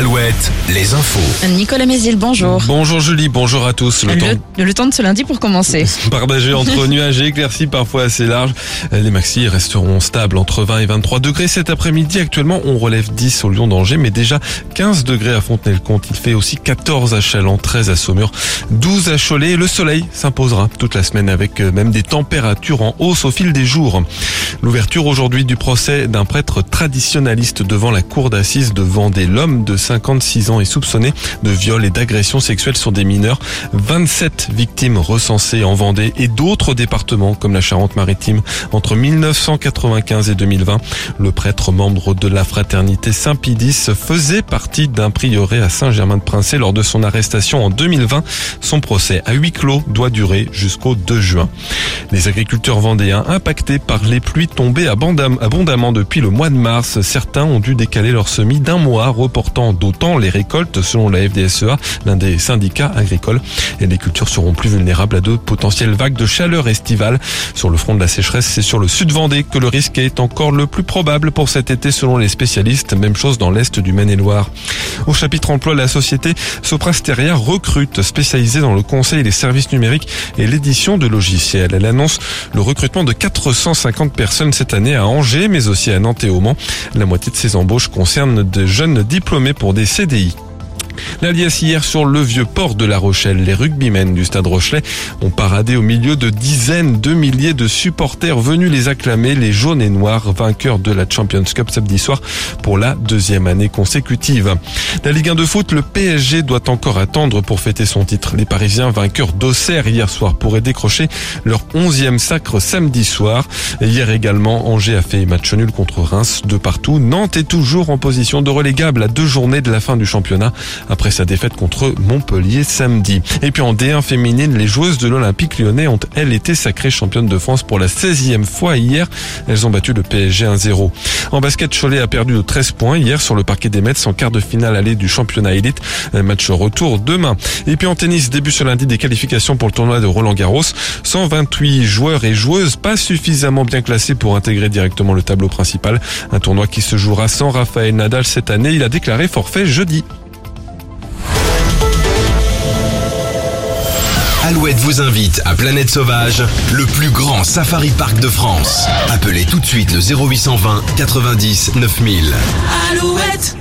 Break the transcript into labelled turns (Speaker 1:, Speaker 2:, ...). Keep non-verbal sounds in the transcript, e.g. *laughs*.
Speaker 1: Alouette, les infos.
Speaker 2: Nicolas Mézil, bonjour.
Speaker 3: Bonjour Julie, bonjour à tous.
Speaker 2: Le, temps... le temps de ce lundi pour commencer. *laughs*
Speaker 3: Partagé entre *laughs* nuages et éclaircies parfois assez larges. Les maxis resteront stables entre 20 et 23 degrés cet après-midi. Actuellement, on relève 10 au Lyon d'Angers, mais déjà 15 degrés à Fontenay-le-Comte. Il fait aussi 14 à Chaland, 13 à Saumur, 12 à Cholet. Le soleil s'imposera toute la semaine avec même des températures en hausse au fil des jours. L'ouverture aujourd'hui du procès d'un prêtre traditionnaliste devant la cour d'assises de Vendée. L'homme de 56 ans est soupçonné de viol et d'agression sexuelle sur des mineurs. 27 victimes recensées en Vendée et d'autres départements comme la Charente-Maritime entre 1995 et 2020. Le prêtre membre de la fraternité Saint-Pidis faisait partie d'un prieuré à Saint-Germain-de-Princé lors de son arrestation en 2020. Son procès à huis clos doit durer jusqu'au 2 juin. Les agriculteurs vendéens impactés par les pluies tombées abondamment depuis le mois de mars. Certains ont dû décaler leur semis d'un mois, reportant d'autant les récoltes selon la FDSEA, l'un des syndicats agricoles. Et les cultures seront plus vulnérables à de potentielles vagues de chaleur estivale. Sur le front de la sécheresse, c'est sur le sud Vendée que le risque est encore le plus probable pour cet été selon les spécialistes. Même chose dans l'est du Maine-et-Loire. Au chapitre emploi, la société Soprasteria recrute, spécialisée dans le conseil des services numériques et l'édition de logiciels. Elle annonce le recrutement de 450 personnes cette année à Angers, mais aussi à Nantes et au Mans. La moitié de ces embauches concernent de jeunes diplômés pour des CDI. L'alias hier sur le vieux port de La Rochelle. Les rugbymen du stade Rochelet ont paradé au milieu de dizaines de milliers de supporters venus les acclamer, les jaunes et noirs, vainqueurs de la Champions Cup samedi soir pour la deuxième année consécutive. La Ligue 1 de foot, le PSG doit encore attendre pour fêter son titre. Les Parisiens vainqueurs d'Auxerre hier soir pourraient décrocher leur onzième sacre samedi soir. Hier également, Angers a fait match nul contre Reims de partout. Nantes est toujours en position de relégable à deux journées de la fin du championnat après sa défaite contre Montpellier samedi. Et puis en D1 féminine, les joueuses de l'Olympique lyonnais ont elles été sacrées championnes de France pour la 16e fois hier. Elles ont battu le PSG 1-0. En basket, Cholet a perdu de 13 points hier sur le parquet des Mets en quart de finale aller du championnat élite. Match retour demain. Et puis en tennis, début ce lundi des qualifications pour le tournoi de Roland Garros. 128 joueurs et joueuses pas suffisamment bien classés pour intégrer directement le tableau principal. Un tournoi qui se jouera sans Raphaël Nadal cette année. Il a déclaré forfait jeudi.
Speaker 1: Alouette vous invite à Planète Sauvage, le plus grand safari park de France. Appelez tout de suite le 0820 90 9000. Alouette